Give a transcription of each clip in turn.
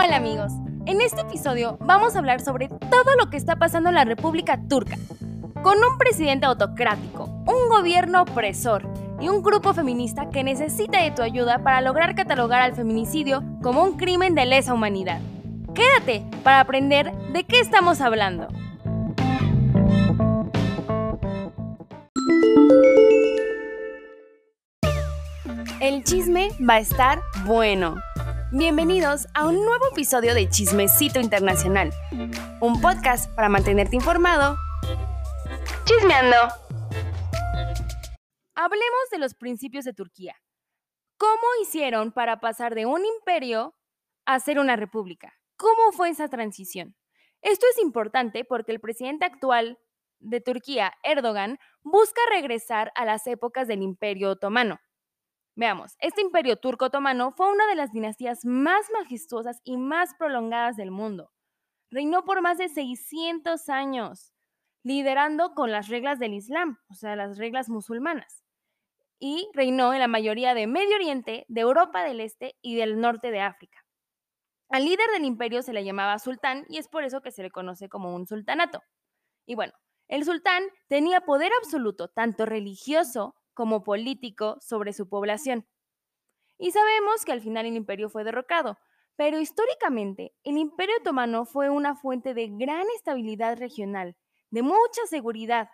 Hola amigos, en este episodio vamos a hablar sobre todo lo que está pasando en la República Turca, con un presidente autocrático, un gobierno opresor y un grupo feminista que necesita de tu ayuda para lograr catalogar al feminicidio como un crimen de lesa humanidad. Quédate para aprender de qué estamos hablando. El chisme va a estar bueno. Bienvenidos a un nuevo episodio de Chismecito Internacional, un podcast para mantenerte informado. Chismeando. Hablemos de los principios de Turquía. ¿Cómo hicieron para pasar de un imperio a ser una república? ¿Cómo fue esa transición? Esto es importante porque el presidente actual de Turquía, Erdogan, busca regresar a las épocas del imperio otomano Veamos, este imperio turco-otomano fue una de las dinastías más majestuosas y más prolongadas del mundo. Reinó por más de 600 años, liderando con las reglas del Islam, o sea, las reglas musulmanas. Y reinó en la mayoría de Medio Oriente, de Europa del Este y del norte de África. Al líder del imperio se le llamaba sultán y es por eso que se le conoce como un sultanato. Y bueno, el sultán tenía poder absoluto, tanto religioso como político sobre su población. Y sabemos que al final el imperio fue derrocado, pero históricamente el imperio otomano fue una fuente de gran estabilidad regional, de mucha seguridad,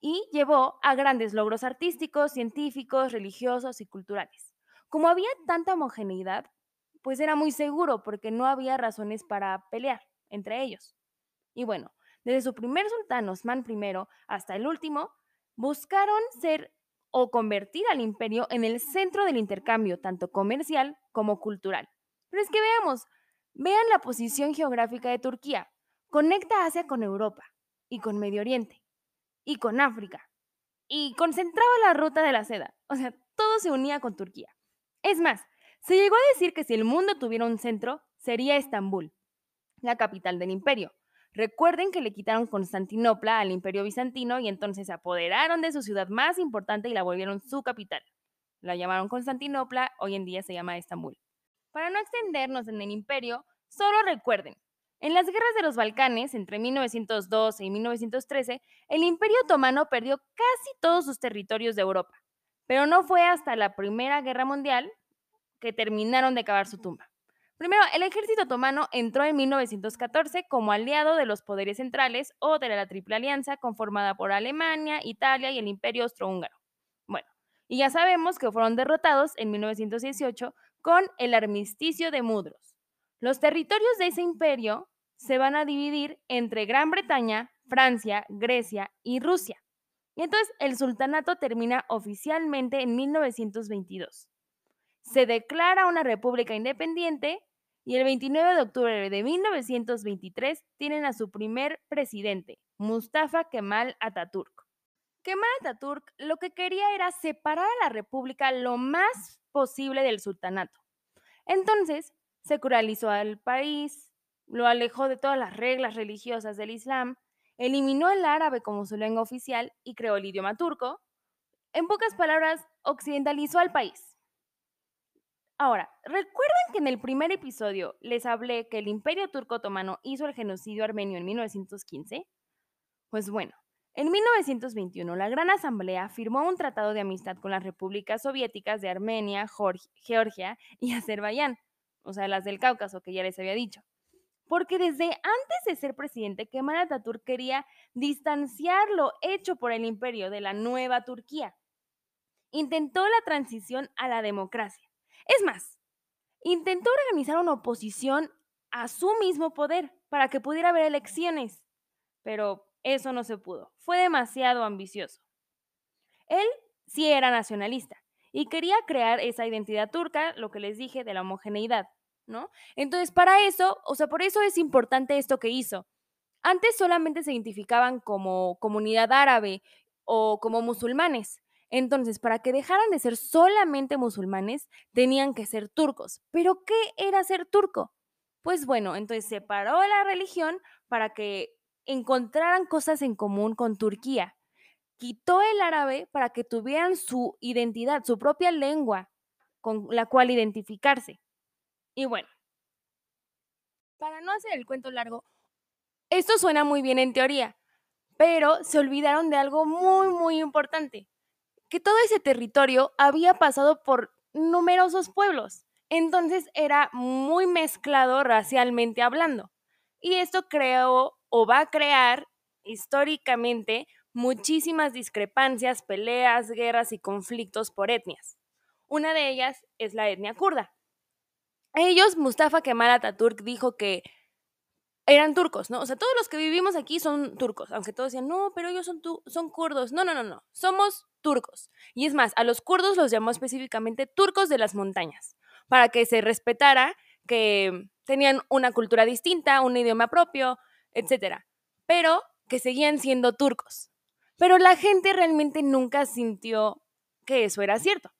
y llevó a grandes logros artísticos, científicos, religiosos y culturales. Como había tanta homogeneidad, pues era muy seguro porque no había razones para pelear entre ellos. Y bueno, desde su primer sultán Osman I hasta el último, buscaron ser o convertir al imperio en el centro del intercambio, tanto comercial como cultural. Pero es que veamos, vean la posición geográfica de Turquía. Conecta Asia con Europa y con Medio Oriente y con África y concentraba la ruta de la seda. O sea, todo se unía con Turquía. Es más, se llegó a decir que si el mundo tuviera un centro, sería Estambul, la capital del imperio. Recuerden que le quitaron Constantinopla al imperio bizantino y entonces se apoderaron de su ciudad más importante y la volvieron su capital. La llamaron Constantinopla, hoy en día se llama Estambul. Para no extendernos en el imperio, solo recuerden, en las guerras de los Balcanes, entre 1912 y 1913, el imperio otomano perdió casi todos sus territorios de Europa, pero no fue hasta la Primera Guerra Mundial que terminaron de cavar su tumba. Primero, el ejército otomano entró en 1914 como aliado de los poderes centrales o de la Triple Alianza conformada por Alemania, Italia y el Imperio Austrohúngaro. Bueno, y ya sabemos que fueron derrotados en 1918 con el armisticio de Mudros. Los territorios de ese imperio se van a dividir entre Gran Bretaña, Francia, Grecia y Rusia. Y entonces el sultanato termina oficialmente en 1922. Se declara una república independiente y el 29 de octubre de 1923 tienen a su primer presidente, Mustafa Kemal Atatürk. Kemal Atatürk lo que quería era separar a la república lo más posible del sultanato. Entonces, secularizó al país, lo alejó de todas las reglas religiosas del Islam, eliminó el árabe como su lengua oficial y creó el idioma turco. En pocas palabras, occidentalizó al país. Ahora, ¿recuerdan que en el primer episodio les hablé que el Imperio Turco Otomano hizo el genocidio armenio en 1915? Pues bueno, en 1921 la Gran Asamblea firmó un tratado de amistad con las repúblicas soviéticas de Armenia, Georgia y Azerbaiyán, o sea, las del Cáucaso que ya les había dicho. Porque desde antes de ser presidente, Kemal Atatürk quería distanciar lo hecho por el imperio de la nueva Turquía. Intentó la transición a la democracia es más, intentó organizar una oposición a su mismo poder para que pudiera haber elecciones, pero eso no se pudo. Fue demasiado ambicioso. Él sí era nacionalista y quería crear esa identidad turca, lo que les dije de la homogeneidad, ¿no? Entonces, para eso, o sea, por eso es importante esto que hizo. Antes solamente se identificaban como comunidad árabe o como musulmanes, entonces, para que dejaran de ser solamente musulmanes, tenían que ser turcos. ¿Pero qué era ser turco? Pues bueno, entonces separó la religión para que encontraran cosas en común con Turquía. Quitó el árabe para que tuvieran su identidad, su propia lengua con la cual identificarse. Y bueno, Para no hacer el cuento largo, esto suena muy bien en teoría, pero se olvidaron de algo muy, muy importante, que todo ese territorio había pasado por numerosos pueblos, entonces era muy mezclado racialmente hablando. Y esto creó o va a crear históricamente muchísimas discrepancias, peleas, guerras y conflictos por etnias. Una de ellas es la etnia kurda. Ellos, Mustafa Kemal Atatürk dijo que eran turcos, ¿no? O sea, todos los que vivimos aquí son turcos, aunque todos decían, no, pero ellos son, son kurdos. No, no, no, no, somos turcos. Y es más, a los kurdos los llamó específicamente turcos de las montañas, para que se respetara que tenían una cultura distinta, un idioma propio, etc. Pero que seguían siendo turcos. Pero la gente realmente nunca sintió que eso era cierto.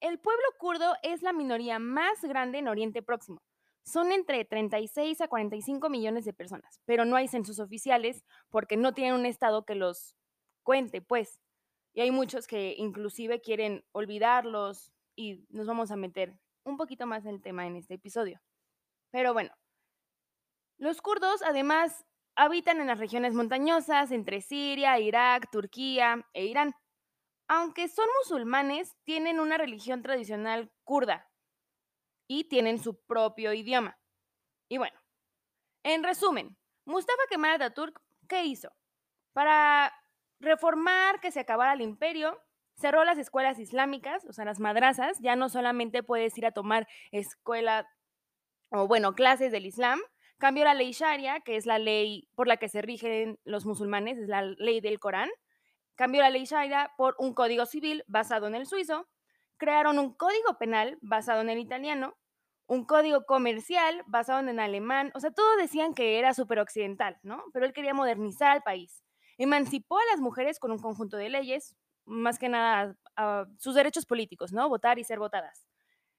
El pueblo kurdo es la minoría más grande en Oriente Próximo. Son entre 36 a 45 millones de personas, pero no hay censos oficiales porque no tienen un estado que los cuente, pues. Y hay muchos que inclusive quieren olvidarlos y nos vamos a meter un poquito más en el tema en este episodio. Pero bueno, los kurdos además habitan en las regiones montañosas entre Siria, Irak, Turquía e Irán. Aunque son musulmanes, tienen una religión tradicional kurda y tienen su propio idioma. Y bueno, en resumen, Mustafa Kemal Atatürk, ¿qué hizo? Para reformar que se acabara el imperio, cerró las escuelas islámicas, o sea, las madrazas, ya no solamente puedes ir a tomar escuela o bueno, clases del Islam, cambió la ley Sharia, que es la ley por la que se rigen los musulmanes, es la ley del Corán, cambió la ley Sharia por un código civil basado en el suizo, crearon un código penal basado en el italiano, un código comercial basado en el alemán, o sea, todos decían que era súper occidental, ¿no? Pero él quería modernizar al país. Emancipó a las mujeres con un conjunto de leyes, más que nada sus derechos políticos, ¿no? Votar y ser votadas.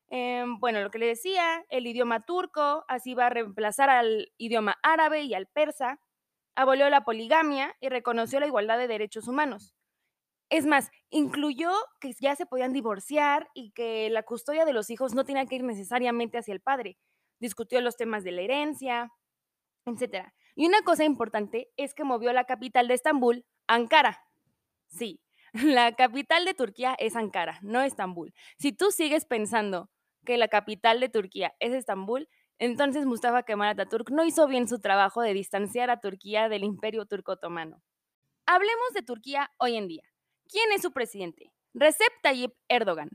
Em, bueno, lo que le decía, el idioma turco, así va a reemplazar al idioma árabe y al persa, abolió la poligamia y reconoció la igualdad de derechos humanos. Es más, incluyó que ya se podían divorciar y que la custodia de los hijos no tenía que ir necesariamente hacia el padre. Discutió los temas de la herencia, etc. Y una cosa importante es que movió la capital de Estambul, Ankara. Sí, la capital de Turquía es Ankara, no Estambul. Si tú sigues pensando que la capital de Turquía es Estambul, entonces Mustafa Kemal Atatürk no hizo bien su trabajo de distanciar a Turquía del imperio turco otomano. Hablemos de Turquía hoy en día. ¿Quién es su presidente? Recep Tayyip Erdogan.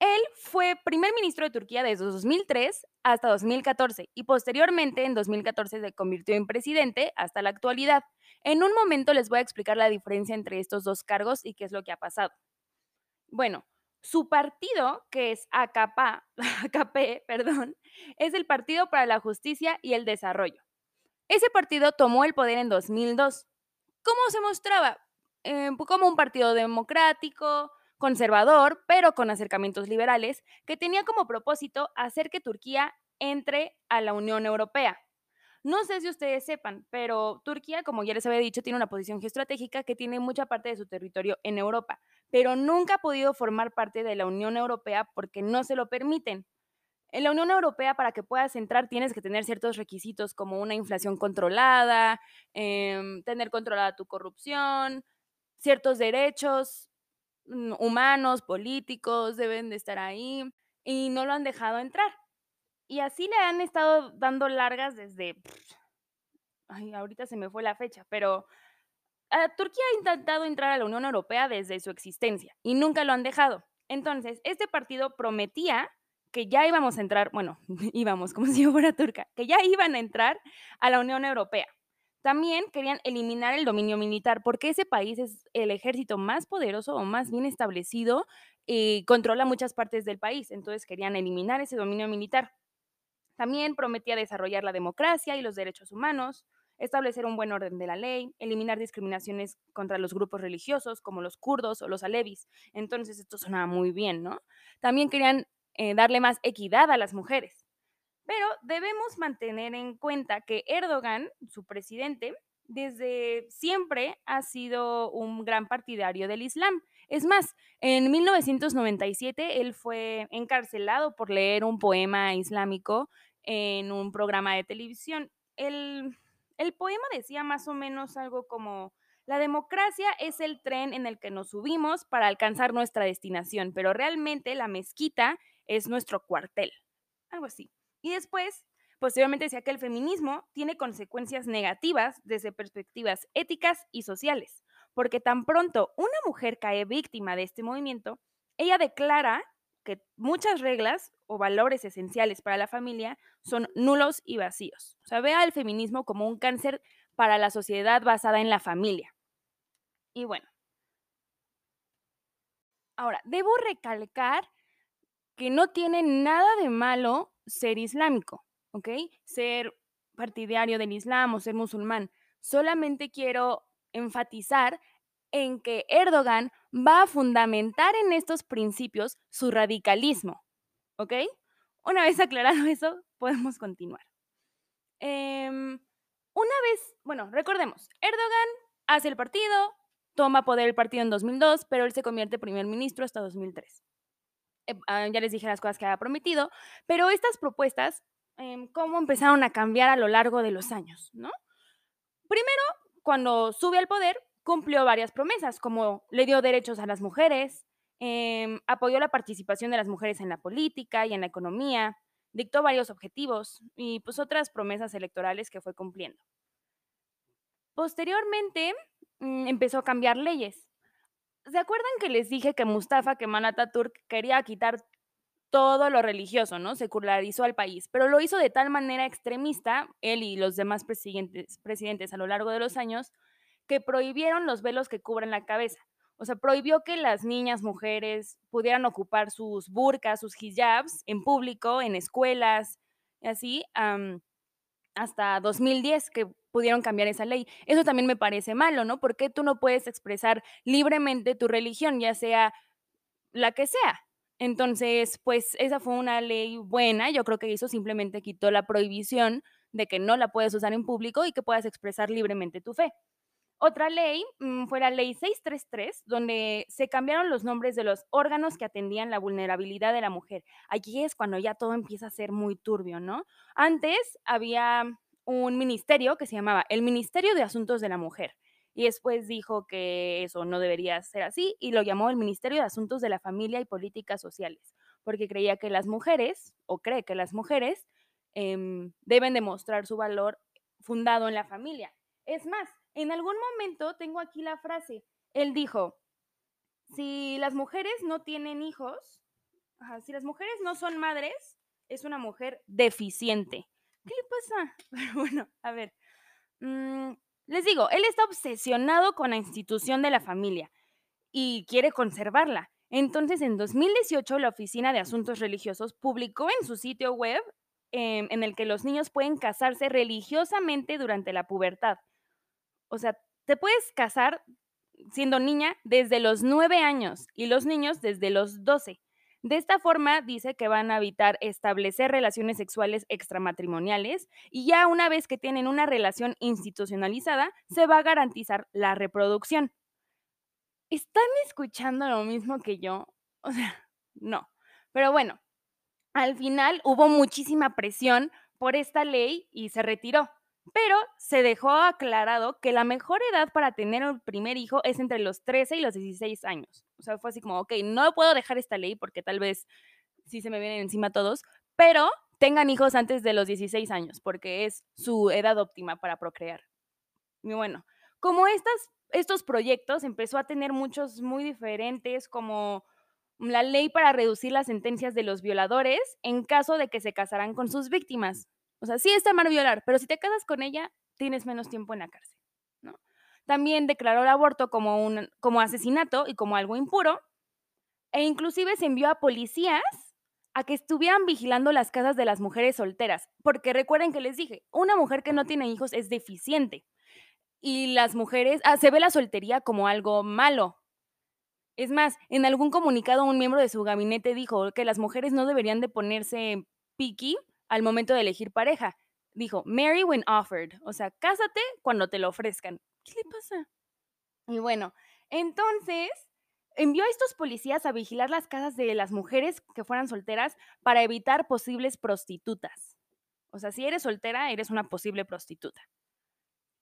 Él fue primer ministro de Turquía desde 2003 hasta 2014 y posteriormente en 2014 se convirtió en presidente hasta la actualidad. En un momento les voy a explicar la diferencia entre estos dos cargos y qué es lo que ha pasado. Bueno, su partido, que es AKP, AKP perdón, es el Partido para la Justicia y el Desarrollo. Ese partido tomó el poder en 2002. ¿Cómo se mostraba? Eh, como un partido democrático, conservador, pero con acercamientos liberales, que tenía como propósito hacer que Turquía entre a la Unión Europea. No sé si ustedes sepan, pero Turquía, como ya les había dicho, tiene una posición geoestratégica que tiene mucha parte de su territorio en Europa, pero nunca ha podido formar parte de la Unión Europea porque no se lo permiten. En la Unión Europea, para que puedas entrar, tienes que tener ciertos requisitos como una inflación controlada, em, tener controlada tu corrupción, ciertos derechos mm, humanos, políticos, deben de estar ahí, y no lo han dejado entrar. Y así le han estado dando largas desde... Ay, ahorita se me fue la fecha, pero ah, Turquía ha intentado entrar a la Unión Europea desde su existencia y nunca lo han dejado. Entonces, este partido prometía que ya íbamos a entrar, bueno, íbamos como si yo fuera turca, que ya iban a entrar a la Unión Europea. También querían eliminar el dominio militar porque ese país es el ejército más poderoso o más bien establecido y controla muchas partes del país. Entonces querían eliminar ese dominio militar. También prometía desarrollar la democracia y los derechos humanos, establecer un buen orden de la ley, eliminar discriminaciones contra los grupos religiosos como los kurdos o los alevis. Entonces esto sonaba muy bien, ¿no? También querían eh, darle más equidad a las mujeres. Pero debemos mantener en cuenta que Erdogan, su presidente, desde siempre ha sido un gran partidario del Islam. Es más, en 1997 él fue encarcelado por leer un poema islámico en un programa de televisión. El, el poema decía más o menos algo como, la democracia es el tren en el que nos subimos para alcanzar nuestra destinación, pero realmente la mezquita es nuestro cuartel. Algo así. Y después, posteriormente decía que el feminismo tiene consecuencias negativas desde perspectivas éticas y sociales, porque tan pronto una mujer cae víctima de este movimiento, ella declara que muchas reglas o valores esenciales para la familia son nulos y vacíos. O sea, ve al feminismo como un cáncer para la sociedad basada en la familia. Y bueno. Ahora, debo recalcar que no tiene nada de malo ser islámico, ¿ok? Ser partidario del Islam o ser musulmán. Solamente quiero enfatizar en que Erdogan va a fundamentar en estos principios su radicalismo, ¿ok? Una vez aclarado eso, podemos continuar. Em, una vez, bueno, recordemos, Erdogan hace el partido, toma poder el partido en 2002, pero él se convierte primer ministro hasta 2003. Eh, ah, ya les dije las cosas que había prometido, pero estas propuestas, em, ¿cómo empezaron a cambiar a lo largo de los años? ¿no? Primero, cuando sube al poder, cumplió varias promesas, como le dio derechos a las mujeres, em, apoyó la participación de las mujeres en la política y en la economía, dictó varios objetivos y pues otras promesas electorales que fue cumpliendo. Posteriormente, mm, empezó a cambiar leyes. ¿Se acuerdan que les dije que Mustafa Kemal Atatürk quería quitar todo lo religioso, ¿no? Secularizó al país, pero lo hizo de tal manera extremista, él y los demás presidentes, presidentes a lo largo de los años, que prohibieron los velos que cubren la cabeza. O sea, prohibió que las niñas, mujeres pudieran ocupar sus burkas, sus hijabs en público, en escuelas, y así, hasta 2010, que pudieron cambiar esa ley. Eso también me parece malo, ¿no? Porque tú no puedes expresar libremente tu religión, ya sea la que sea. Entonces, pues esa fue una ley buena. Yo creo que eso simplemente quitó la prohibición de que no la puedes usar en público y que puedas expresar libremente tu fe. Otra ley mm, fue la ley 633, donde se cambiaron los nombres de los órganos que atendían la vulnerabilidad de la mujer. Allí es cuando ya todo empieza a ser muy turbio, ¿no? Antes había un ministerio que se llamaba el Ministerio de Asuntos de la Mujer. Y después dijo que eso no debería ser así y lo llamó el Ministerio de Asuntos de la Familia y Políticas Sociales, porque creía que las mujeres, o cree que las mujeres, em, deben demostrar su valor fundado en la familia. Es más, en algún momento tengo aquí la frase, él dijo, si las mujeres no tienen hijos, si las mujeres no son madres, es una mujer deficiente. ¿Qué pasa? Pero bueno, a ver. Mm, les digo, él está obsesionado con la institución de la familia y quiere conservarla. Entonces, en 2018, la Oficina de Asuntos Religiosos publicó en su sitio web em, en el que los niños pueden casarse religiosamente durante la pubertad. O sea, te puedes casar siendo niña desde los 9 años y los niños desde los 12. De esta forma, dice que van a evitar establecer relaciones sexuales extramatrimoniales y ya una vez que tienen una relación institucionalizada, se va a garantizar la reproducción. ¿Están escuchando lo mismo que yo? O sea, no. Pero bueno, al final hubo muchísima presión por esta ley y se retiró. Pero se dejó aclarado que la mejor edad para tener un primer hijo es entre los 13 y los 16 años. O sea, fue así como, ok, no puedo dejar esta ley porque tal vez sí se me vienen encima todos, pero tengan hijos antes de los 16 años porque es su edad óptima para procrear. Y bueno, como estas, estos proyectos empezó a tener muchos muy diferentes, como la ley para reducir las sentencias de los violadores en caso de que se casaran con sus víctimas. O sea, sí está mal violar, pero si te casas con ella, tienes menos tiempo en la cárcel. También declaró el aborto como, un, como asesinato y como algo impuro, e inclusive se envió a policías a que estuvieran vigilando las casas de las mujeres solteras, porque recuerden que les dije, una mujer que no tiene hijos es deficiente y las mujeres, ah, se ve la soltería como algo malo. Es más, en algún comunicado un miembro de su gabinete dijo que las mujeres no deberían de ponerse picky al momento de elegir pareja. Dijo, marry when offered, o sea, cásate cuando te lo ofrezcan. ¿Qué le pasa? Y bueno, entonces envió a estos policías a vigilar las casas de las mujeres que fueran solteras para evitar posibles prostitutas. O sea, si eres soltera, eres una posible prostituta.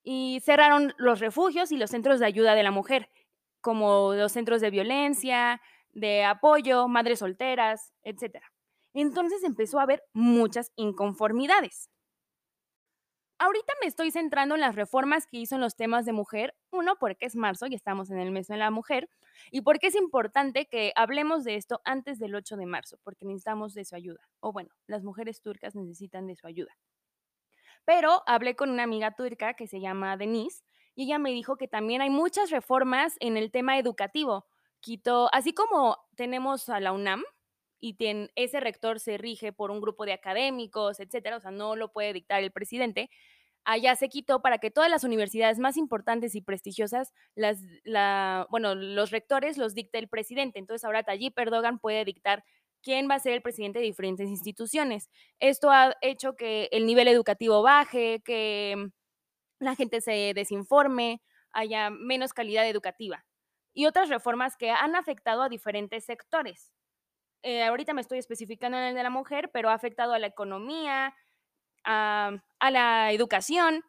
Y cerraron los refugios y los centros de ayuda de la mujer, como los centros de violencia, de apoyo, madres solteras, etc. Entonces empezó a haber muchas inconformidades. Ahorita me estoy centrando en las reformas que hizo en los temas de mujer. Uno, porque es marzo y estamos en el mes de la mujer. Y porque es importante que hablemos de esto antes del 8 de marzo, porque necesitamos de su ayuda. O bueno, las mujeres turcas necesitan de su ayuda. Pero hablé con una amiga turca que se llama Denise y ella me dijo que también hay muchas reformas en el tema educativo. Quito, así como tenemos a la UNAM, y ese rector se rige por un grupo de académicos, etcétera, o sea, no lo puede dictar el presidente. Allá se quitó para que todas las universidades más importantes y prestigiosas, bueno, los rectores los dicte el presidente. Entonces ahora Tayyip Erdogan puede dictar quién va a ser el presidente de diferentes instituciones. Esto ha hecho que el nivel educativo baje, que la gente se desinforme, haya menos calidad educativa y otras reformas que han afectado a diferentes sectores. Eh, ahorita me estoy especificando en el de la mujer, pero ha afectado a la economía, a, la educación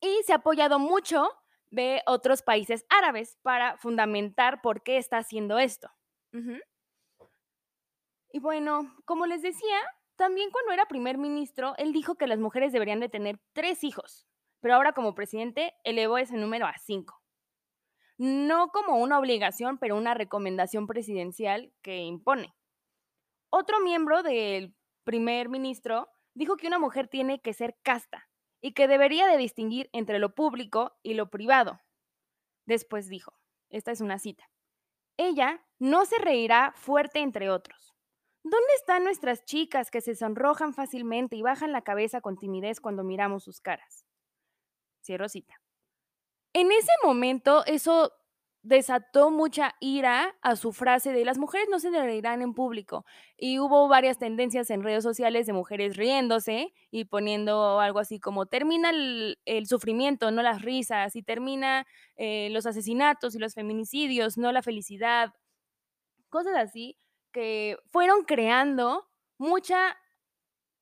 y se ha apoyado mucho de otros países árabes para fundamentar por qué está haciendo esto. Y bueno, como les decía, también cuando era primer ministro, él dijo que las mujeres deberían de tener tres hijos, pero ahora como presidente elevó ese número a cinco no como una obligación, pero una recomendación presidencial que impone. Otro miembro del primer ministro dijo que una mujer tiene que ser casta y que debería de distinguir entre lo público y lo privado. Después dijo, esta es una cita, ella no se reirá fuerte entre otros. ¿Dónde están nuestras chicas que se sonrojan fácilmente y bajan la cabeza con timidez cuando miramos sus caras? Cierro cita. En ese momento eso desató mucha ira a su frase de las mujeres no se reirán en público. Y hubo varias tendencias en redes sociales de mujeres riéndose y poniendo algo así como termina el, sufrimiento, no las risas, y termina eh, los asesinatos y los feminicidios, no la felicidad. Cosas así que fueron creando mucha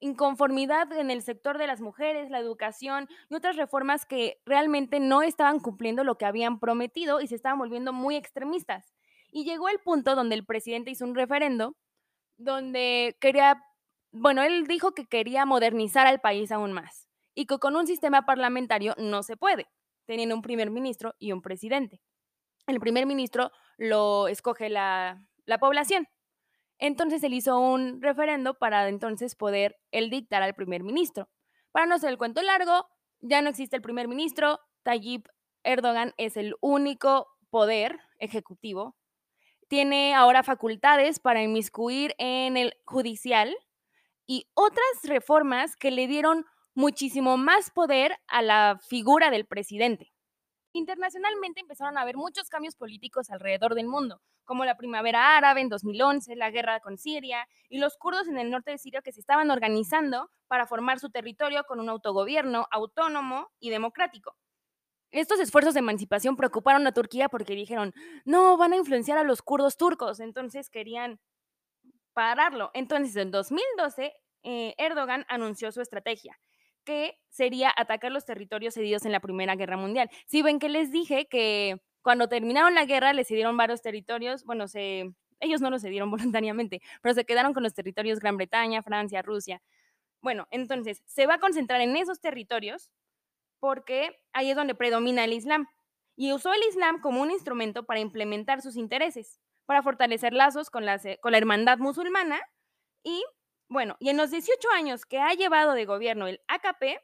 inconformidad en el sector de las mujeres, la educación y otras reformas que realmente no estaban cumpliendo lo que habían prometido y se estaban volviendo muy extremistas. Y llegó el punto donde el presidente hizo un referendo donde quería, bueno, él dijo que quería modernizar al país aún más y que con un sistema parlamentario no se puede, teniendo un primer ministro y un presidente. El primer ministro lo escoge la, la población entonces él hizo un referendo para entonces poder él dictar al primer ministro. Para no hacer el cuento largo, ya no existe el primer ministro, Tayyip Erdogan es el único poder ejecutivo. Tiene ahora facultades para inmiscuir en el judicial y otras reformas que le dieron muchísimo más poder a la figura del presidente. Internacionalmente empezaron a haber muchos cambios políticos alrededor del mundo, como la primavera árabe en 2011, la guerra con Siria y los kurdos en el norte de Siria que se estaban organizando para formar su territorio con un autogobierno autónomo y democrático. Estos esfuerzos de emancipación preocuparon a Turquía porque dijeron, no, van a influenciar a los kurdos turcos, entonces querían pararlo. Entonces, en 2012, eh, Erdogan anunció su estrategia que sería atacar los territorios cedidos en la Primera Guerra Mundial. Si ven que les dije que cuando terminaron la guerra les cedieron varios territorios, bueno, ellos no los cedieron voluntariamente, pero se quedaron con los territorios Gran Bretaña, Francia, Rusia. Bueno, entonces se va a concentrar en esos territorios porque ahí es donde predomina el Islam. Y usó el Islam como un instrumento para implementar sus intereses, para fortalecer lazos con con la hermandad musulmana y bueno, y en los 18 años que ha llevado de gobierno el AKP,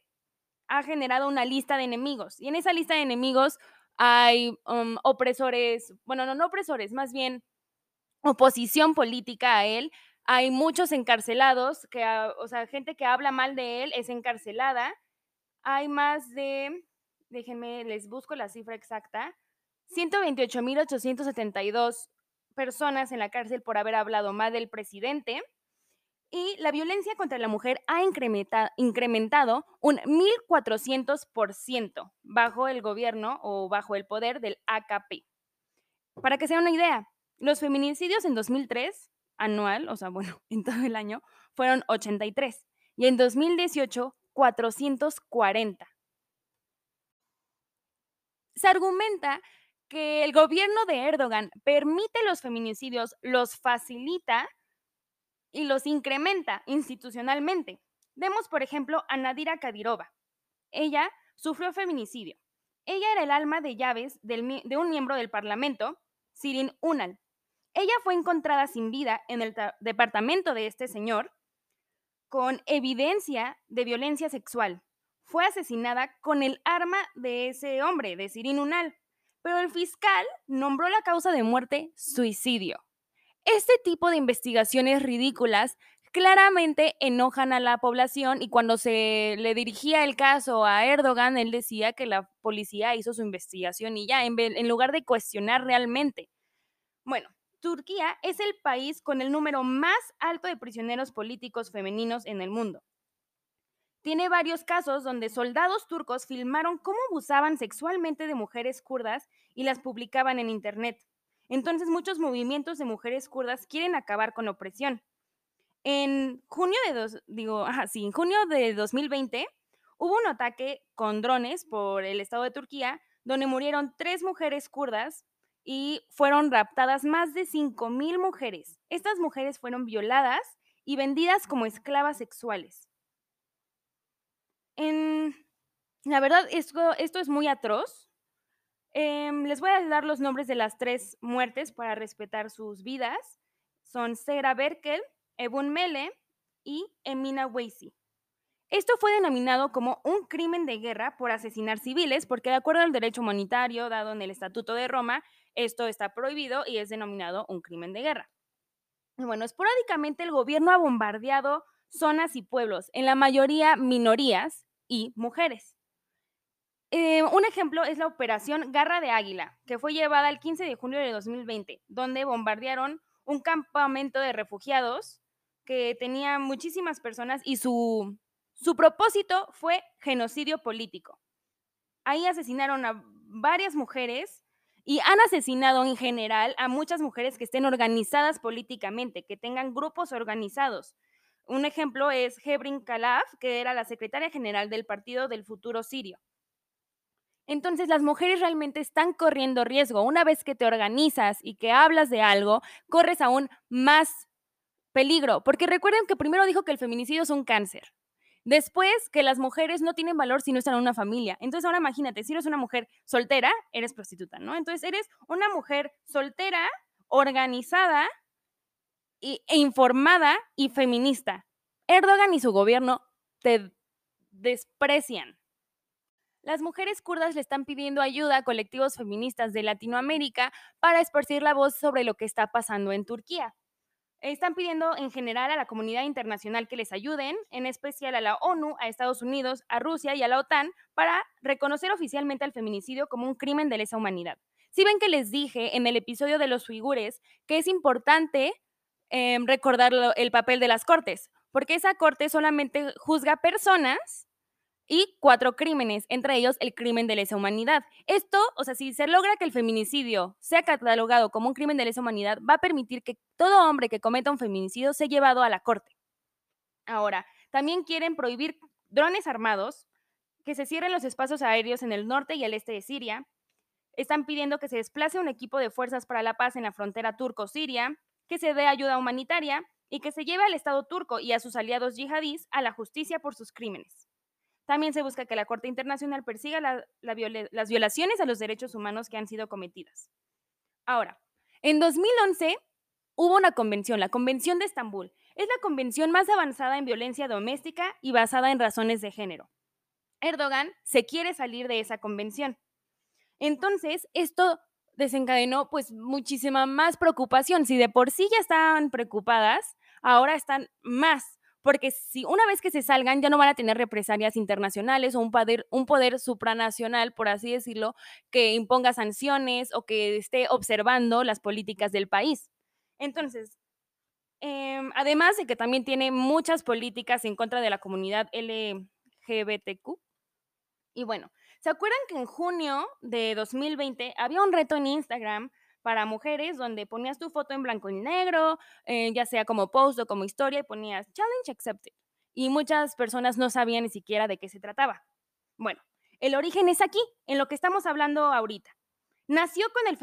ha generado una lista de enemigos. Y en esa lista de enemigos hay um, opresores, bueno, no, no opresores, más bien oposición política a él. Hay muchos encarcelados, que, o sea, gente que habla mal de él es encarcelada. Hay más de, déjenme, les busco la cifra exacta, 128.872 personas en la cárcel por haber hablado mal del presidente y la violencia contra la mujer ha incrementado un 1.400% bajo el gobierno o bajo el poder del AKP. Para que sea una idea, los feminicidios en 2003, anual, o sea, bueno, en todo el año, fueron 83. Y y en 2018 440. Se argumenta que el gobierno de Erdogan permite los feminicidios, los facilita y los incrementa institucionalmente. Vemos, por ejemplo, a Nadira Kadirova. Ella sufrió feminicidio. Ella era el alma de llaves de un miembro del Parlamento, Sirin Unal. Ella fue encontrada sin vida en el departamento de este señor con evidencia de violencia sexual. Fue asesinada con el arma de ese hombre, de Sirin Unal, pero el fiscal nombró la causa de muerte suicidio. Este tipo de investigaciones ridículas claramente enojan a la población y cuando se le dirigía el caso a Erdogan, él decía que la policía hizo su investigación y ya, en, lugar de cuestionar realmente. Bueno, Turquía es el país con el número más alto de prisioneros políticos femeninos en el mundo. Tiene varios casos donde soldados turcos filmaron cómo abusaban sexualmente de mujeres kurdas y las publicaban en Internet. Entonces muchos movimientos de mujeres kurdas quieren acabar con la opresión. En junio de, digo, en junio de 2020 hubo un ataque con drones por el Estado de Turquía donde murieron tres mujeres kurdas y fueron raptadas más de 5.000 mujeres. Estas mujeres fueron violadas y vendidas como esclavas sexuales. En, la verdad, esto es muy atroz. Em, les voy a dar los nombres de las tres muertes para respetar sus vidas. Son Sera Berkel, Ebun Mele y Emina Weisi. Esto fue denominado como un crimen de guerra por asesinar civiles, porque de acuerdo al derecho humanitario dado en el Estatuto de Roma, esto está prohibido y es denominado un crimen de guerra. Bueno, esporádicamente el gobierno ha bombardeado zonas y pueblos, en la mayoría minorías y mujeres. Eh, un ejemplo es la operación Garra de Águila, que fue llevada el 15 de junio de 2020, donde bombardearon un campamento de refugiados que tenía muchísimas personas y su, su propósito fue genocidio político. Ahí asesinaron a varias mujeres y han asesinado en general a muchas mujeres que estén organizadas políticamente, que tengan grupos organizados. Un ejemplo es Hebrin Kalaf, que era la secretaria general del Partido del Futuro Sirio. Entonces las mujeres realmente están corriendo riesgo. Una vez que te organizas y que hablas de algo, corres aún más peligro, porque recuerden que primero dijo que el feminicidio es un cáncer. Después, que las mujeres no tienen valor si no están en una familia. Entonces, ahora imagínate, si eres una mujer soltera, eres prostituta, ¿no? Entonces, eres una mujer soltera, organizada e informada y feminista. Erdogan y su gobierno te desprecian. Las mujeres kurdas le están pidiendo ayuda a colectivos feministas de Latinoamérica para esparcir la voz sobre lo que está pasando en Turquía. Están pidiendo en general a la comunidad internacional que les ayuden, en especial a la ONU, a Estados Unidos, a Rusia y a la OTAN, para reconocer oficialmente al feminicidio como un crimen de lesa humanidad. Si ven que les dije en el episodio de los uigures que es importante em, recordar el papel de las cortes, porque esa corte solamente juzga personas y cuatro crímenes, entre ellos el crimen de lesa humanidad. Esto, o sea, si se logra que el feminicidio sea catalogado como un crimen de lesa humanidad, va a permitir que todo hombre que cometa un feminicidio sea llevado a la corte. Ahora, también quieren prohibir drones armados, que se cierren los espacios aéreos en el norte y el este de Siria. Están pidiendo que se desplace un equipo de fuerzas para la paz en la frontera turco-siria, que se dé ayuda humanitaria y que se lleve al Estado turco y a sus aliados yihadís a la justicia por sus crímenes. También se busca que la Corte Internacional persiga las violaciones a los derechos humanos que han sido cometidas. Ahora, en 2011 hubo una convención, la Convención de Estambul. Es la convención más avanzada en violencia doméstica y basada en razones de género. Erdogan se quiere salir de esa convención. Entonces, esto desencadenó pues muchísima más preocupación. Si de por sí ya estaban preocupadas, ahora están más porque si una vez que se salgan ya no van a tener represalias internacionales o un poder, un poder supranacional, por así decirlo, que imponga sanciones o que esté observando las políticas del país. Entonces, em, además de que también tiene muchas políticas en contra de la comunidad LGBTQ. Y bueno, ¿se acuerdan que en junio de 2020 había un reto en Instagram para mujeres donde ponías tu foto en blanco y negro, eh, ya sea como post o como historia y ponías challenge accepted. y muchas personas no sabían ni siquiera de qué se trataba. Bueno, el origen es aquí, en lo que estamos hablando ahorita. Nació con el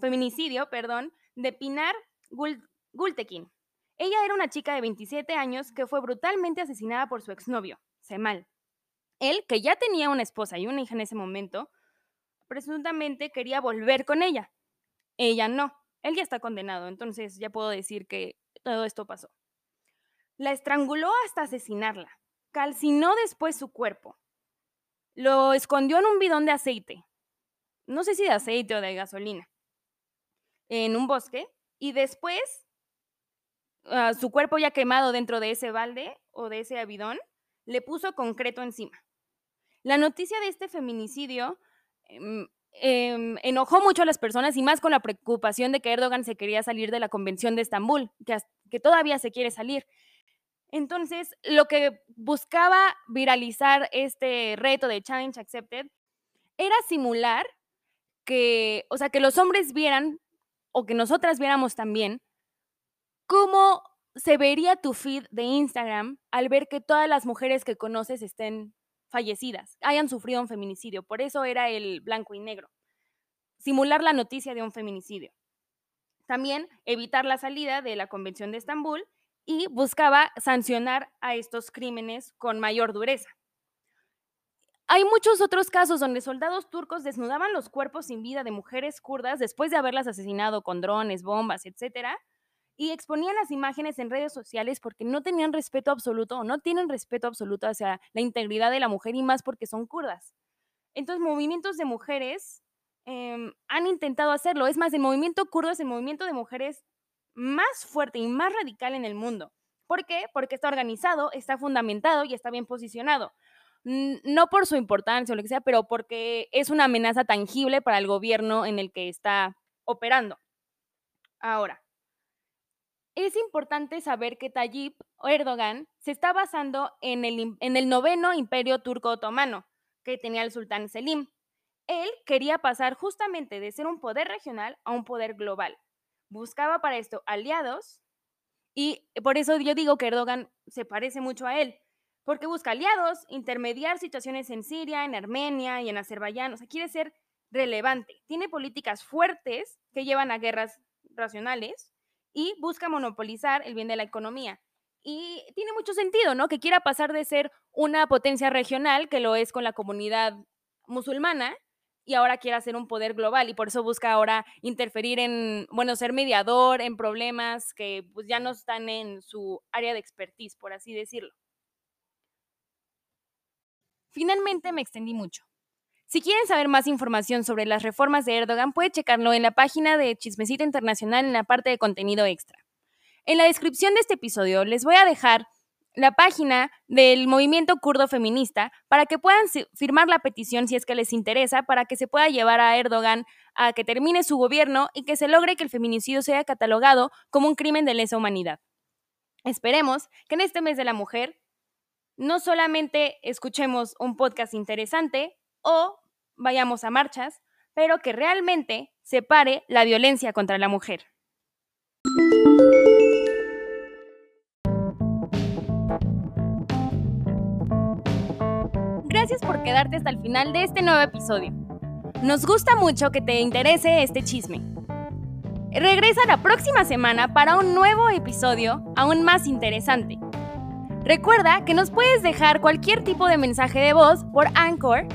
feminicidio, perdón, de Pinar Gultekin. Ella era una chica de 27 años que fue brutalmente asesinada por su exnovio, Semal. Él, que ya tenía una esposa y una hija en ese momento, presuntamente quería volver con ella. Ella no. Él ya está condenado, entonces ya puedo decir que todo esto pasó. La estranguló hasta asesinarla. Calcinó después su cuerpo. Lo escondió en un bidón de aceite. No sé si de aceite o de gasolina. En un bosque. Y después, ah, su cuerpo ya quemado dentro de ese balde o de ese bidón, le puso concreto encima. La noticia de este feminicidio em, em, enojó mucho a las personas y más con la preocupación de que Erdogan se quería salir de la Convención de Estambul, que, que todavía se quiere salir. Entonces, lo que buscaba viralizar este reto de Challenge Accepted era simular que, o sea, que los hombres vieran, o que nosotras viéramos también, cómo se vería tu feed de Instagram al ver que todas las mujeres que conoces estén fallecidas, hayan sufrido un feminicidio. Por eso era el blanco y negro. Simular la noticia de un feminicidio. También evitar la salida de la Convención de Estambul y buscaba sancionar a estos crímenes con mayor dureza. Hay muchos otros casos donde soldados turcos desnudaban los cuerpos sin vida de mujeres kurdas después de haberlas asesinado con drones, bombas, etc. Y exponían las imágenes en redes sociales porque no tenían respeto absoluto o no tienen respeto absoluto hacia la integridad de la mujer y más porque son kurdas. Entonces, movimientos de mujeres em, han intentado hacerlo. Es más, el movimiento kurdo es el movimiento de mujeres más fuerte y más radical en el mundo. ¿Por qué? Porque está organizado, está fundamentado y está bien posicionado. No por su importancia o lo que sea, pero porque es una amenaza tangible para el gobierno en el que está operando. Ahora, es importante saber que Tayyip Erdogan se está basando en el, en el noveno imperio turco otomano que tenía el sultán Selim. Él quería pasar justamente de ser un poder regional a un poder global. Buscaba para esto aliados y por eso yo digo que Erdogan se parece mucho a él, porque busca aliados, intermediar situaciones en Siria, en Armenia y en Azerbaiyán, o sea, quiere ser relevante, tiene políticas fuertes que llevan a guerras racionales y busca monopolizar el bien de la economía. Y tiene mucho sentido, ¿no? Que quiera pasar de ser una potencia regional, que lo es con la comunidad musulmana, y ahora quiere hacer un poder global y por eso busca ahora interferir en, bueno, ser mediador en problemas que pues ya no están en su área de expertise, por así decirlo. Finalmente me extendí mucho. Si quieren saber más información sobre las reformas de Erdogan, puede checarlo en la página de Chismecito Internacional en la parte de contenido extra. En la descripción de este episodio les voy a dejar la página del movimiento kurdo feminista para que puedan firmar la petición si es que les interesa, para que se pueda llevar a Erdogan a que termine su gobierno y que se logre que el feminicidio sea catalogado como un crimen de lesa humanidad. Esperemos que en este mes de la mujer no solamente escuchemos un podcast interesante o vayamos a marchas, pero que realmente se pare la violencia contra la mujer. Gracias por quedarte hasta el final de este nuevo episodio. Nos gusta mucho que te interese este chisme. Regresa la próxima semana para un nuevo episodio aún más interesante. Recuerda que nos puedes dejar cualquier tipo de mensaje de voz por Anchor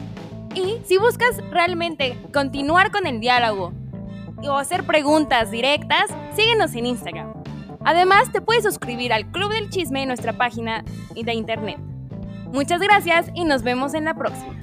y si buscas realmente continuar con el diálogo o hacer preguntas directas, síguenos en Instagram. Además, te puedes suscribir al Club del Chisme en nuestra página de internet. Muchas gracias y nos vemos en la próxima.